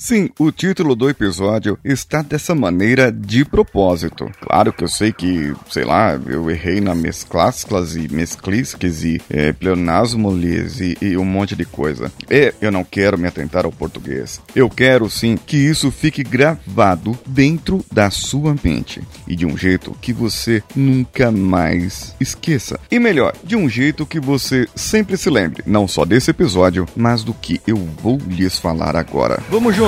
Sim, o título do episódio está dessa maneira de propósito. Claro que eu sei que, sei lá, eu errei na mesclasclas e mesclisques e é, pleonasmolis e, e um monte de coisa. E eu não quero me atentar ao português. Eu quero sim que isso fique gravado dentro da sua mente e de um jeito que você nunca mais esqueça. E melhor, de um jeito que você sempre se lembre, não só desse episódio, mas do que eu vou lhes falar agora. Vamos juntos!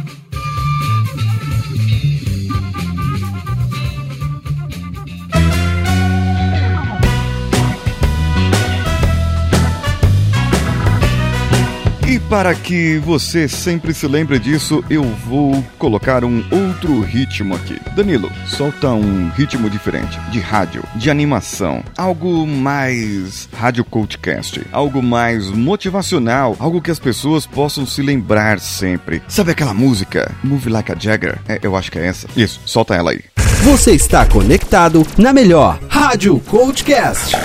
Para que você sempre se lembre disso, eu vou colocar um outro ritmo aqui. Danilo, solta um ritmo diferente, de rádio, de animação, algo mais rádio coachcast, algo mais motivacional, algo que as pessoas possam se lembrar sempre. Sabe aquela música, Move Like a Jagger? É, eu acho que é essa. Isso, solta ela aí. Você está conectado na melhor Rádio Coachcast.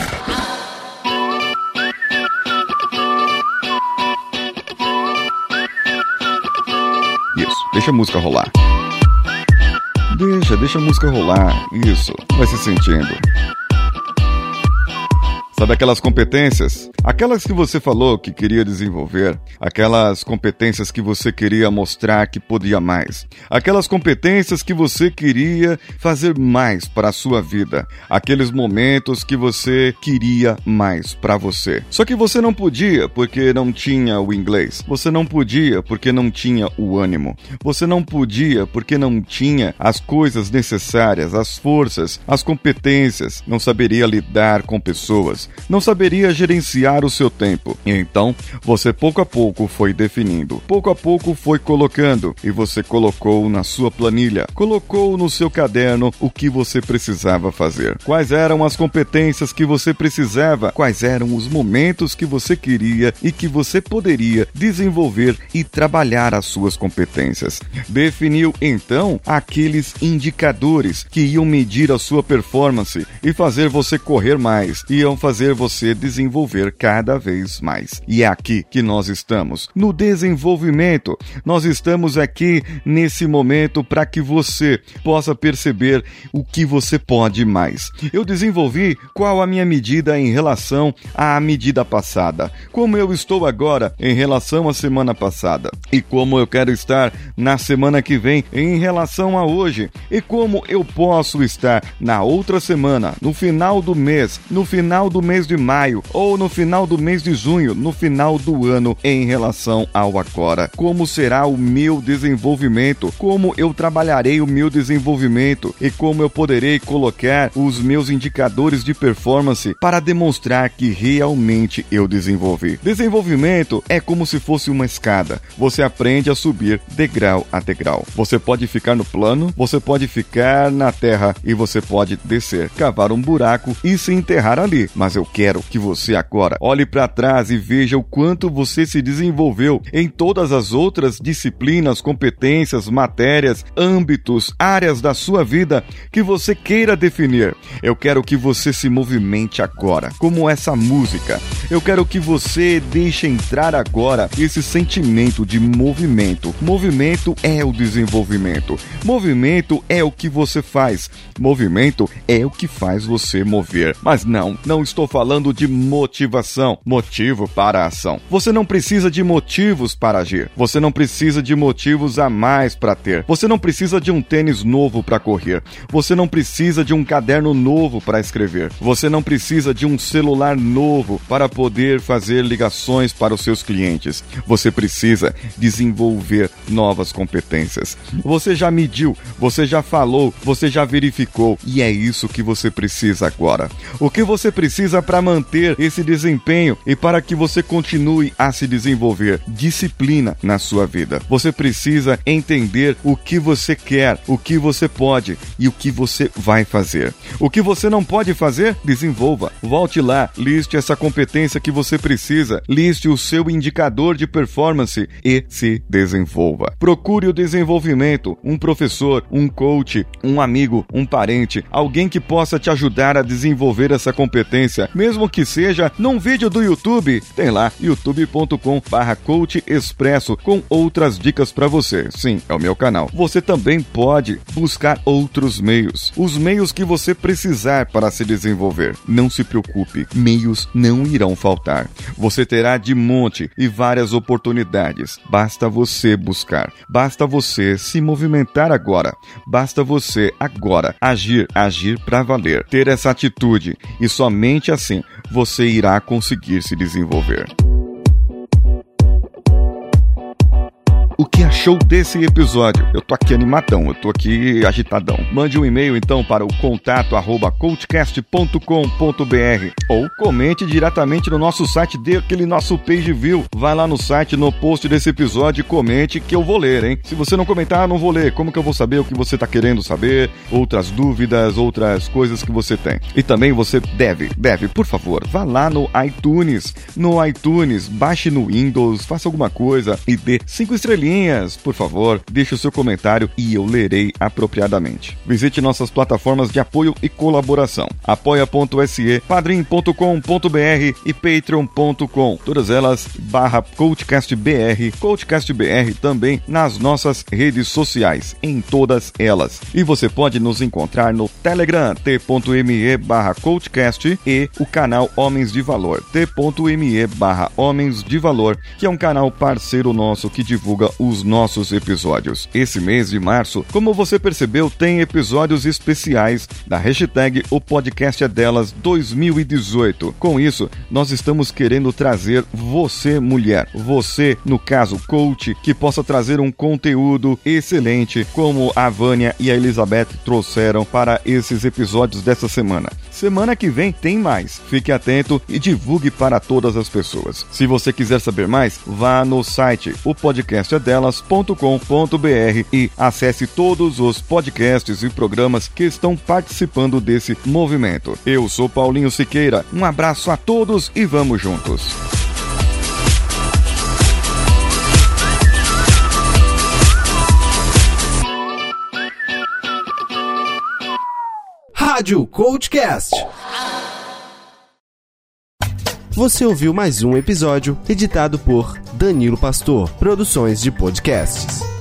Deixa a música rolar. Deixa, deixa a música rolar. Isso, vai se sentindo. Sabe aquelas competências? Aquelas que você falou que queria desenvolver, aquelas competências que você queria mostrar que podia mais, aquelas competências que você queria fazer mais para a sua vida, aqueles momentos que você queria mais para você. Só que você não podia porque não tinha o inglês, você não podia porque não tinha o ânimo, você não podia porque não tinha as coisas necessárias, as forças, as competências, não saberia lidar com pessoas não saberia gerenciar o seu tempo. E então, você pouco a pouco foi definindo, pouco a pouco foi colocando e você colocou na sua planilha, colocou no seu caderno o que você precisava fazer. Quais eram as competências que você precisava, quais eram os momentos que você queria e que você poderia desenvolver e trabalhar as suas competências. Definiu então aqueles indicadores que iam medir a sua performance e fazer você correr mais, iam fazer você desenvolver cada vez mais. E é aqui que nós estamos, no desenvolvimento. Nós estamos aqui nesse momento para que você possa perceber o que você pode mais. Eu desenvolvi qual a minha medida em relação à medida passada, como eu estou agora em relação à semana passada e como eu quero estar na semana que vem em relação a hoje e como eu posso estar na outra semana, no final do mês, no final do mês de maio ou no final do mês de junho, no final do ano, em relação ao agora. Como será o meu desenvolvimento? Como eu trabalharei o meu desenvolvimento? E como eu poderei colocar os meus indicadores de performance para demonstrar que realmente eu desenvolvi? Desenvolvimento é como se fosse uma escada. Você aprende a subir degrau a degrau. Você pode ficar no plano, você pode ficar na terra e você pode descer, cavar um buraco e se enterrar ali. Mas eu quero que você agora olhe para trás e veja o quanto você se desenvolveu em todas as outras disciplinas, competências, matérias, âmbitos, áreas da sua vida que você queira definir. Eu quero que você se movimente agora, como essa música. Eu quero que você deixe entrar agora esse sentimento de movimento. Movimento é o desenvolvimento. Movimento é o que você faz. Movimento é o que faz você mover. Mas não, não estou falando de motivação, motivo para a ação. Você não precisa de motivos para agir. Você não precisa de motivos a mais para ter. Você não precisa de um tênis novo para correr. Você não precisa de um caderno novo para escrever. Você não precisa de um celular novo para poder fazer ligações para os seus clientes. Você precisa desenvolver novas competências. Você já mediu, você já falou, você já verificou e é isso que você precisa agora. O que você precisa para manter esse desempenho e para que você continue a se desenvolver? Disciplina na sua vida. Você precisa entender o que você quer, o que você pode e o que você vai fazer. O que você não pode fazer, desenvolva. Volte lá, liste essa competência que você precisa, liste o seu indicador de performance e se desenvolva. Procure o desenvolvimento, um professor, um coach, um amigo, um parente, alguém que possa te ajudar a desenvolver essa competência mesmo que seja num vídeo do YouTube, tem lá youtube.com barra expresso com outras dicas para você. Sim, é o meu canal. Você também pode buscar outros meios, os meios que você precisar para se desenvolver. Não se preocupe, meios não irão faltar. Você terá de monte e várias oportunidades. Basta você buscar. Basta você se movimentar agora. Basta você agora agir, agir para valer. Ter essa atitude e somente assim você irá conseguir se desenvolver. O que achou desse episódio. Eu tô aqui animadão, eu tô aqui agitadão. Mande um e-mail então para o contato arroba coachcast.com.br ou comente diretamente no nosso site, dê aquele nosso page view. Vai lá no site, no post desse episódio e comente que eu vou ler, hein? Se você não comentar, não vou ler. Como que eu vou saber o que você tá querendo saber? Outras dúvidas, outras coisas que você tem. E também você deve, deve, por favor, vá lá no iTunes. No iTunes, baixe no Windows, faça alguma coisa e dê cinco estrelinhas estrelinhas, por favor, deixe o seu comentário e eu lerei apropriadamente. Visite nossas plataformas de apoio e colaboração: apoia.se, padrim.com.br e patreon.com. Todas elas barra coachcastbr, coachcastbr também nas nossas redes sociais, em todas elas. E você pode nos encontrar no Telegram, t.me barra coachcast e o canal Homens de Valor, t.me barra Homens de Valor, que é um canal parceiro nosso que divulga os nossos episódios. Esse mês de março, como você percebeu, tem episódios especiais da hashtag O Podcast é Delas 2018. Com isso, nós estamos querendo trazer você, mulher, você, no caso, coach, que possa trazer um conteúdo excelente, como a Vânia e a Elizabeth trouxeram para esses episódios dessa semana. Semana que vem tem mais. Fique atento e divulgue para todas as pessoas. Se você quiser saber mais, vá no site o e acesse todos os podcasts e programas que estão participando desse movimento. Eu sou Paulinho Siqueira, um abraço a todos e vamos juntos. Rádio Coachcast. Você ouviu mais um episódio editado por Danilo Pastor, Produções de Podcasts.